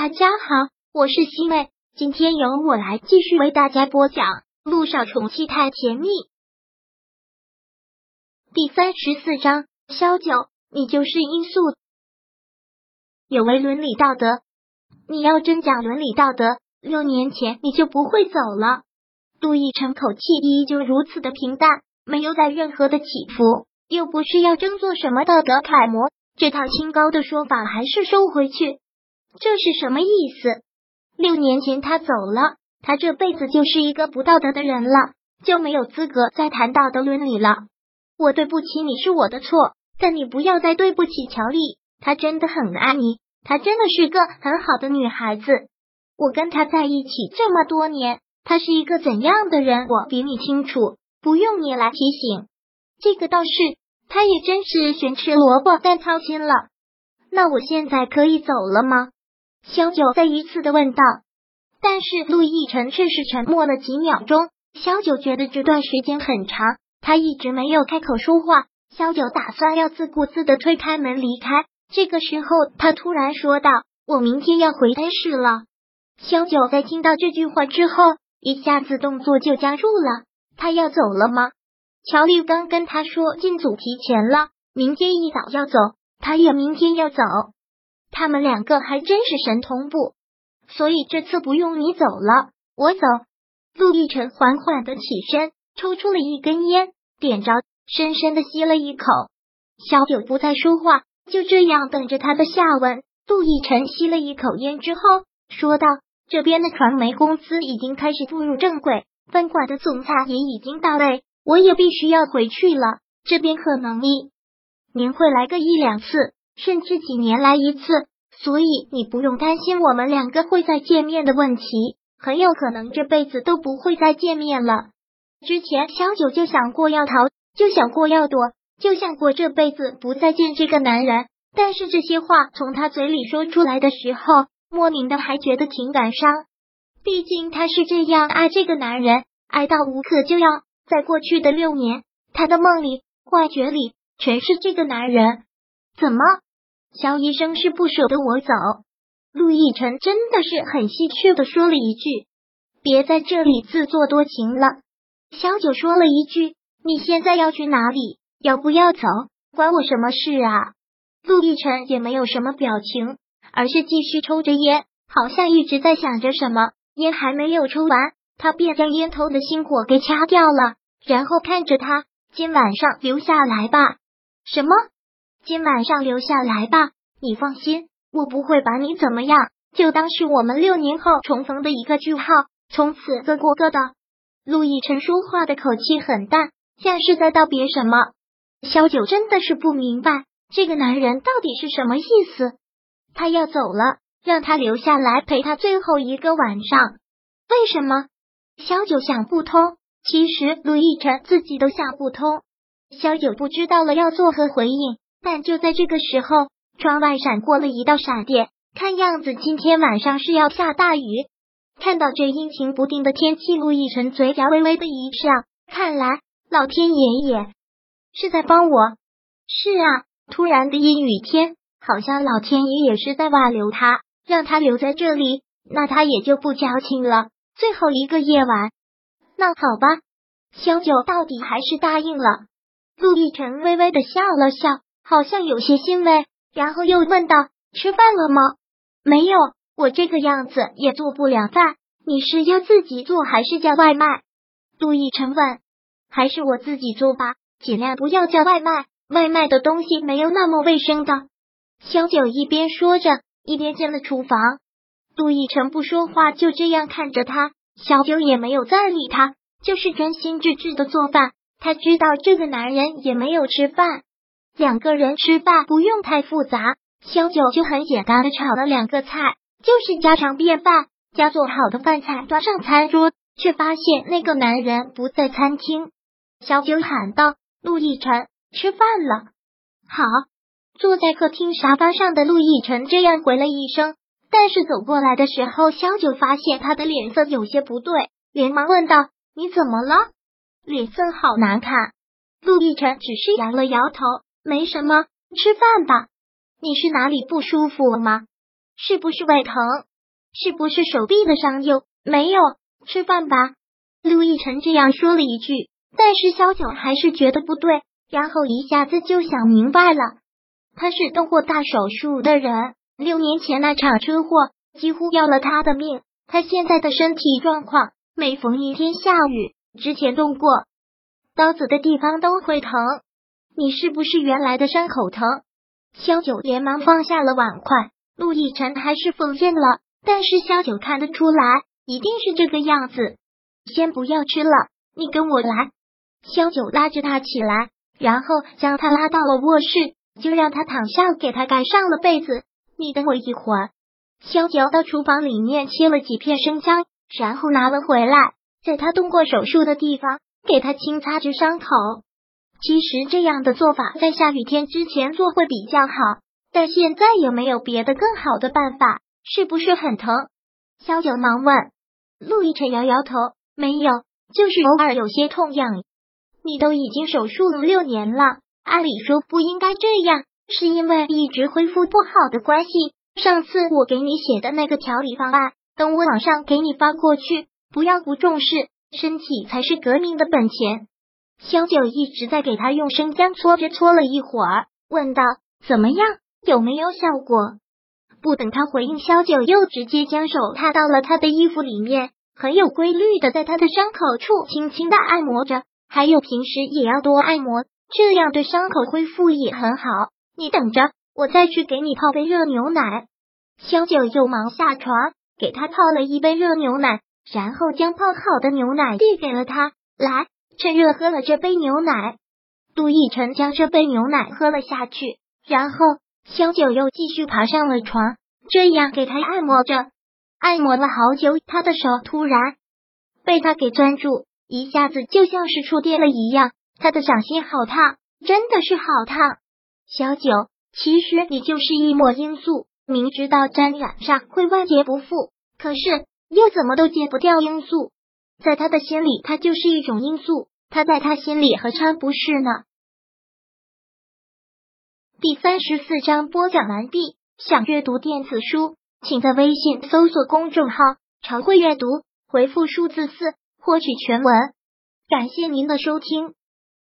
大家好，我是西妹，今天由我来继续为大家播讲《路上宠妻太甜蜜》第三十四章。萧九，你就是因素，有违伦理道德。你要真讲伦理道德，六年前你就不会走了。杜奕晨口气依旧如此的平淡，没有带任何的起伏，又不是要争做什么道德楷模，这套清高的说法还是收回去。这是什么意思？六年前他走了，他这辈子就是一个不道德的人了，就没有资格再谈道德伦理了。我对不起你是我的错，但你不要再对不起乔丽，她真的很爱你，她真的是个很好的女孩子。我跟她在一起这么多年，她是一个怎样的人，我比你清楚，不用你来提醒。这个倒是，她也真是咸吃萝卜淡操心了。那我现在可以走了吗？萧九再一次的问道，但是陆亦辰却是沉默了几秒钟。萧九觉得这段时间很长，他一直没有开口说话。萧九打算要自顾自的推开门离开，这个时候他突然说道：“我明天要回 A 市了。”萧九在听到这句话之后，一下子动作就僵住了。他要走了吗？乔丽刚跟他说进组提前了，明天一早要走，他也明天要走。他们两个还真是神同步，所以这次不用你走了，我走。陆亦辰缓缓的起身，抽出了一根烟，点着，深深的吸了一口。小九不再说话，就这样等着他的下文。陆亦辰吸了一口烟之后，说道：“这边的传媒公司已经开始步入正轨，分管的总裁也已经到位，我也必须要回去了。这边可能一年会来个一两次。”甚至几年来一次，所以你不用担心我们两个会再见面的问题，很有可能这辈子都不会再见面了。之前小九就想过要逃，就想过要躲，就想过这辈子不再见这个男人。但是这些话从他嘴里说出来的时候，莫名的还觉得挺感伤。毕竟他是这样爱这个男人，爱到无可救药。在过去的六年，他的梦里、幻觉里全是这个男人。怎么？肖医生是不舍得我走，陆亦辰真的是很戏谑的说了一句：“别在这里自作多情了。”小九说了一句：“你现在要去哪里？要不要走？关我什么事啊？”陆亦辰也没有什么表情，而是继续抽着烟，好像一直在想着什么。烟还没有抽完，他便将烟头的心火给掐掉了，然后看着他：“今晚上留下来吧。”什么？今晚上留下来吧，你放心，我不会把你怎么样，就当是我们六年后重逢的一个句号，从此各过各的。陆亦辰说话的口气很淡，像是在道别什么。萧九真的是不明白这个男人到底是什么意思。他要走了，让他留下来陪他最后一个晚上，为什么？萧九想不通。其实陆亦辰自己都想不通。萧九不知道了要作何回应。但就在这个时候，窗外闪过了一道闪电，看样子今天晚上是要下大雨。看到这阴晴不定的天气，陆亦辰嘴角微微的一笑，看来老天爷也是在帮我。是啊，突然的阴雨天，好像老天爷也是在挽留他，让他留在这里，那他也就不矫情了。最后一个夜晚，那好吧，萧九到底还是答应了。陆亦辰微微的笑了笑。好像有些欣慰，然后又问道：“吃饭了吗？”“没有，我这个样子也做不了饭。你是要自己做还是叫外卖？”杜奕辰问。“还是我自己做吧，尽量不要叫外卖，外卖的东西没有那么卫生的。”小九一边说着，一边进了厨房。杜奕辰不说话，就这样看着他。小九也没有再理他，就是专心致志的做饭。他知道这个男人也没有吃饭。两个人吃饭不用太复杂，萧九就很简单的炒了两个菜，就是家常便饭。将做好的饭菜端上餐桌，却发现那个男人不在餐厅。萧九喊道：“陆亦辰，吃饭了。”好，坐在客厅沙发上的陆亦辰这样回了一声，但是走过来的时候，萧九发现他的脸色有些不对，连忙问道：“你怎么了？脸色好难看。”陆亦辰只是摇了摇头。没什么，吃饭吧。你是哪里不舒服了吗？是不是胃疼？是不是手臂的伤又没有？吃饭吧。陆亦辰这样说了一句，但是萧九还是觉得不对，然后一下子就想明白了。他是动过大手术的人，六年前那场车祸几乎要了他的命。他现在的身体状况，每逢一天下雨，之前动过刀子的地方都会疼。你是不是原来的伤口疼？萧九连忙放下了碗筷。陆亦辰还是否认了，但是萧九看得出来，一定是这个样子。先不要吃了，你跟我来。萧九拉着他起来，然后将他拉到了卧室。就让他躺下，给他盖上了被子。你等我一会儿。萧九到厨房里面切了几片生姜，然后拿了回来，在他动过手术的地方给他轻擦着伤口。其实这样的做法在下雨天之前做会比较好，但现在有没有别的更好的办法？是不是很疼？萧九忙问。陆亦辰摇摇头，没有，就是偶尔有些痛痒。你都已经手术六年了。按理说不应该这样，是因为一直恢复不好的关系。上次我给你写的那个调理方案，等我网上给你发过去。不要不重视，身体才是革命的本钱。萧九一直在给他用生姜搓着，搓了一会儿，问道：“怎么样？有没有效果？”不等他回应，萧九又直接将手踏到了他的衣服里面，很有规律的在他的伤口处轻轻的按摩着，还有平时也要多按摩。这样对伤口恢复也很好。你等着，我再去给你泡杯热牛奶。萧九又忙下床给他泡了一杯热牛奶，然后将泡好的牛奶递给了他。来，趁热喝了这杯牛奶。杜奕晨将这杯牛奶喝了下去，然后萧九又继续爬上了床，这样给他按摩着。按摩了好久，他的手突然被他给攥住，一下子就像是触电了一样。他的掌心好烫，真的是好烫。小九，其实你就是一抹罂粟，明知道沾染上会万劫不复，可是又怎么都戒不掉罂粟。在他的心里，他就是一种因素，他在他心里何尝不是呢？第三十四章播讲完毕。想阅读电子书，请在微信搜索公众号“常会阅读”，回复数字四获取全文。感谢您的收听。